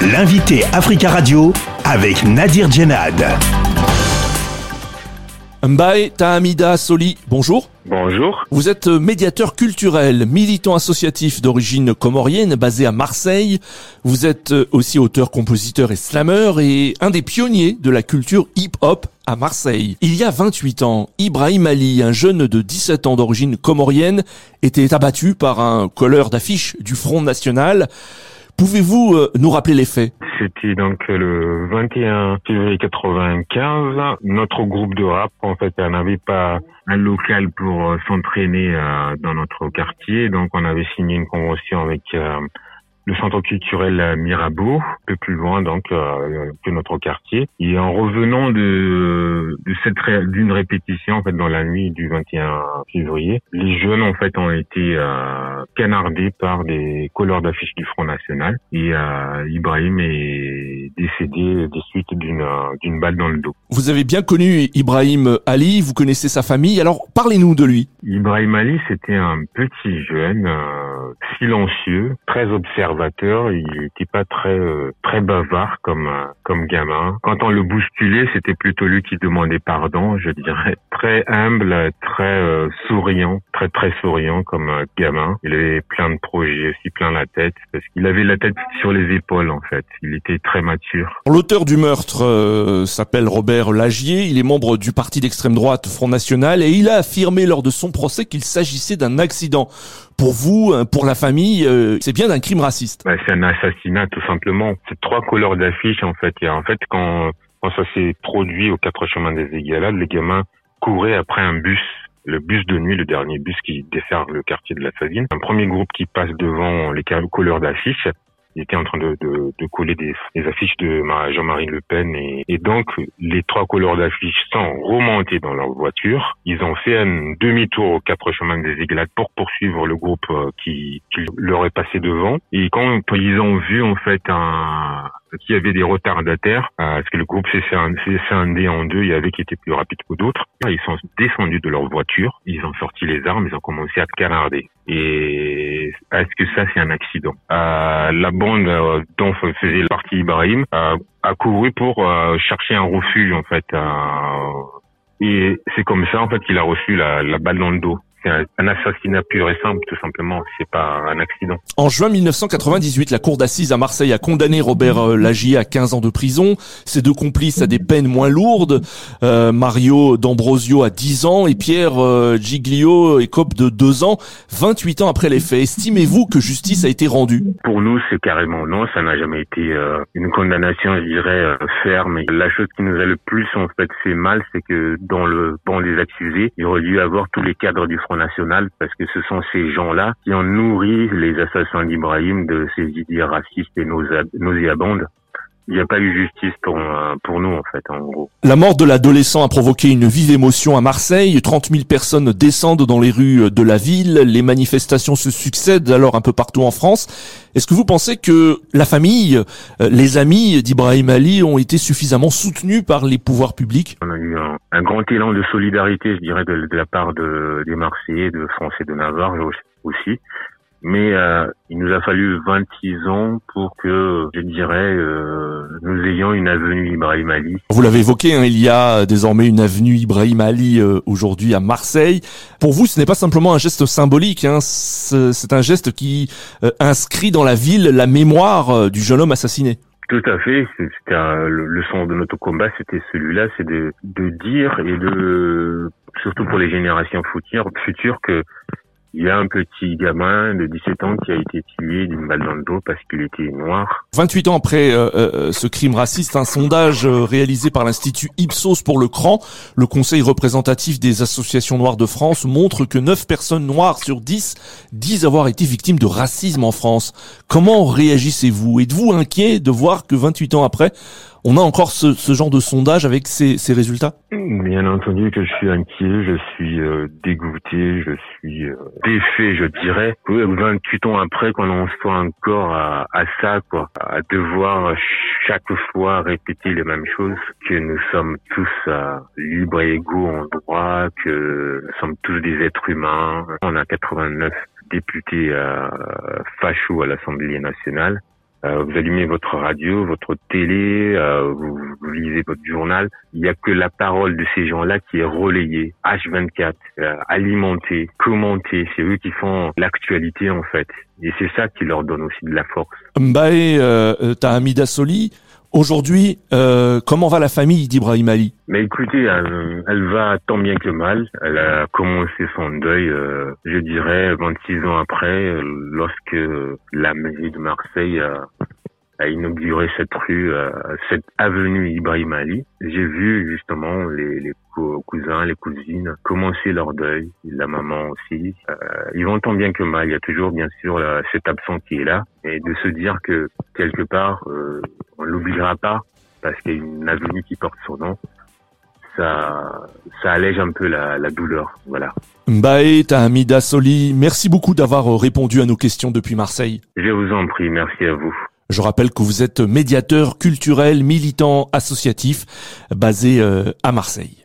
L'invité Africa Radio avec Nadir Djenad. Mbaye Tahamida Soli, bonjour. Bonjour. Vous êtes médiateur culturel, militant associatif d'origine comorienne basé à Marseille. Vous êtes aussi auteur, compositeur et slammer et un des pionniers de la culture hip-hop à Marseille. Il y a 28 ans, Ibrahim Ali, un jeune de 17 ans d'origine comorienne, était abattu par un colleur d'affiches du Front National. Pouvez-vous euh, nous rappeler les faits? C'était donc le 21 février 95. Notre groupe de rap, en fait, n'avait pas un local pour euh, s'entraîner euh, dans notre quartier. Donc, on avait signé une convention avec le centre culturel Mirabeau, un peu plus loin donc euh, que notre quartier. Et en revenant de, de cette d'une répétition en fait dans la nuit du 21 février, les jeunes en fait ont été euh, canardés par des couleurs d'affiches du Front National et euh, Ibrahim est décédé des suites d'une d'une balle dans le dos. Vous avez bien connu Ibrahim Ali, vous connaissez sa famille, alors parlez-nous de lui. Ibrahim Ali, c'était un petit jeune euh, silencieux, très il n'était pas très euh, très bavard comme euh, comme gamin. Quand on le bousculait, c'était plutôt lui qui demandait pardon, je dirais. Très humble, très euh, souriant, très très souriant comme gamin. Il avait plein de projets, aussi plein la tête, parce qu'il avait la tête sur les épaules en fait. Il était très mature. L'auteur du meurtre s'appelle Robert Lagier. Il est membre du parti d'extrême droite Front National et il a affirmé lors de son procès qu'il s'agissait d'un accident pour vous, euh, pour la famille, euh, c'est bien un crime raciste. Bah, c'est un assassinat tout simplement. C'est trois couleurs d'affiche en fait. Et en fait, quand, quand ça s'est produit aux quatre chemins des Égalades, les gamins couraient après un bus le bus de nuit, le dernier bus qui dessert le quartier de la Savine. Un premier groupe qui passe devant les couleurs d'affiche il était en train de, de, coller des, affiches de Jean-Marie Le Pen et, donc les trois couleurs d'affiches sont remontés dans leur voiture. Ils ont fait un demi-tour aux quatre chemins des Églades pour poursuivre le groupe euh, qui leur est passé devant. Et quand ils ont vu en fait un, qu'il y avait des retardataires, euh, parce que le groupe s'est scindé en deux, il y avait qui étaient plus rapides que d'autres. Ils sont descendus de leur voiture, ils ont sorti les armes, ils ont commencé à canarder. Et est-ce que ça c'est un accident? Euh, La bande euh, dont faisait partie Ibrahim a couru pour chercher un refuge en fait. et c'est comme ça en fait qu'il a reçu la balle dans le dos c'est un, assassinat pur et simple, tout simplement. C'est pas un accident. En juin 1998, la cour d'assises à Marseille a condamné Robert euh, Lagier à 15 ans de prison. Ses deux complices à des peines moins lourdes. Euh, Mario D'Ambrosio à 10 ans et Pierre euh, Giglio écope de 2 ans. 28 ans après les faits, estimez-vous que justice a été rendue? Pour nous, c'est carrément non. Ça n'a jamais été euh, une condamnation, je dirais, euh, ferme. La chose qui nous a le plus en fait fait mal, c'est que dans le banc des accusés, il aurait dû avoir tous les cadres du National parce que ce sont ces gens-là qui ont nourri les assassins d'Ibrahim de ces idées racistes et nauséabondes il n'y a pas eu justice pour, euh, pour nous, en fait, en gros. La mort de l'adolescent a provoqué une vive émotion à Marseille. 30 000 personnes descendent dans les rues de la ville. Les manifestations se succèdent alors un peu partout en France. Est-ce que vous pensez que la famille, euh, les amis d'Ibrahim Ali ont été suffisamment soutenus par les pouvoirs publics? On a eu un, grand élan de solidarité, je dirais, de, de la part de, des Marseillais, de Français de Navarre aussi mais euh, il nous a fallu 26 ans pour que, je dirais, euh, nous ayons une avenue Ibrahim Ali. Vous l'avez évoqué, hein, il y a désormais une avenue Ibrahim Ali euh, aujourd'hui à Marseille. Pour vous, ce n'est pas simplement un geste symbolique, hein, c'est un geste qui inscrit dans la ville la mémoire du jeune homme assassiné. Tout à fait. C'était le, le sens de notre combat, c'était celui-là, c'est de, de dire et de surtout pour les générations futures, futures que il y a un petit gamin de 17 ans qui a été tué d'une balle dans le dos parce qu'il était noir. 28 ans après euh, euh, ce crime raciste, un sondage euh, réalisé par l'Institut Ipsos pour le CRAN, le Conseil représentatif des associations noires de France, montre que 9 personnes noires sur 10 disent avoir été victimes de racisme en France. Comment réagissez-vous? Êtes-vous inquiet de voir que 28 ans après, on a encore ce, ce genre de sondage avec ces, ces, résultats? Bien entendu que je suis inquiet, je suis euh, dégoûté, je suis euh, défait, je dirais. 28 ans après, qu'on en soit encore à, à, ça, quoi, à devoir chaque fois répéter les mêmes choses, que nous sommes tous euh, libres et égaux en droit, que nous sommes tous des êtres humains. On a 89 députés fachos à l'Assemblée nationale euh, vous allumez votre radio, votre télé, euh, vous, vous, lisez votre journal. Il n'y a que la parole de ces gens-là qui est relayée, H24, euh, alimentée, commentée. C'est eux qui font l'actualité en fait. Et c'est ça qui leur donne aussi de la force. Euh, Soli. Aujourd'hui, euh, comment va la famille d'Ibrahim Ali? Mais écoutez, elle, va tant bien que mal. Elle a commencé son deuil, euh, je dirais, 26 ans après, lorsque la mairie de Marseille a, inauguré cette rue, euh, cette avenue Ibrahim Ali. J'ai vu justement les, cousins, les cousines commencer leur deuil, la maman aussi. Euh, ils vont tant bien que mal. Il y a toujours bien sûr cet absent qui est là, et de se dire que quelque part euh, on l'oubliera pas parce qu'il y a une avenue qui porte son nom. Ça, ça allège un peu la, la douleur, voilà. Mbae Tahamida Soli, merci beaucoup d'avoir répondu à nos questions depuis Marseille. Je vous en prie, merci à vous. Je rappelle que vous êtes médiateur culturel, militant associatif, basé à Marseille.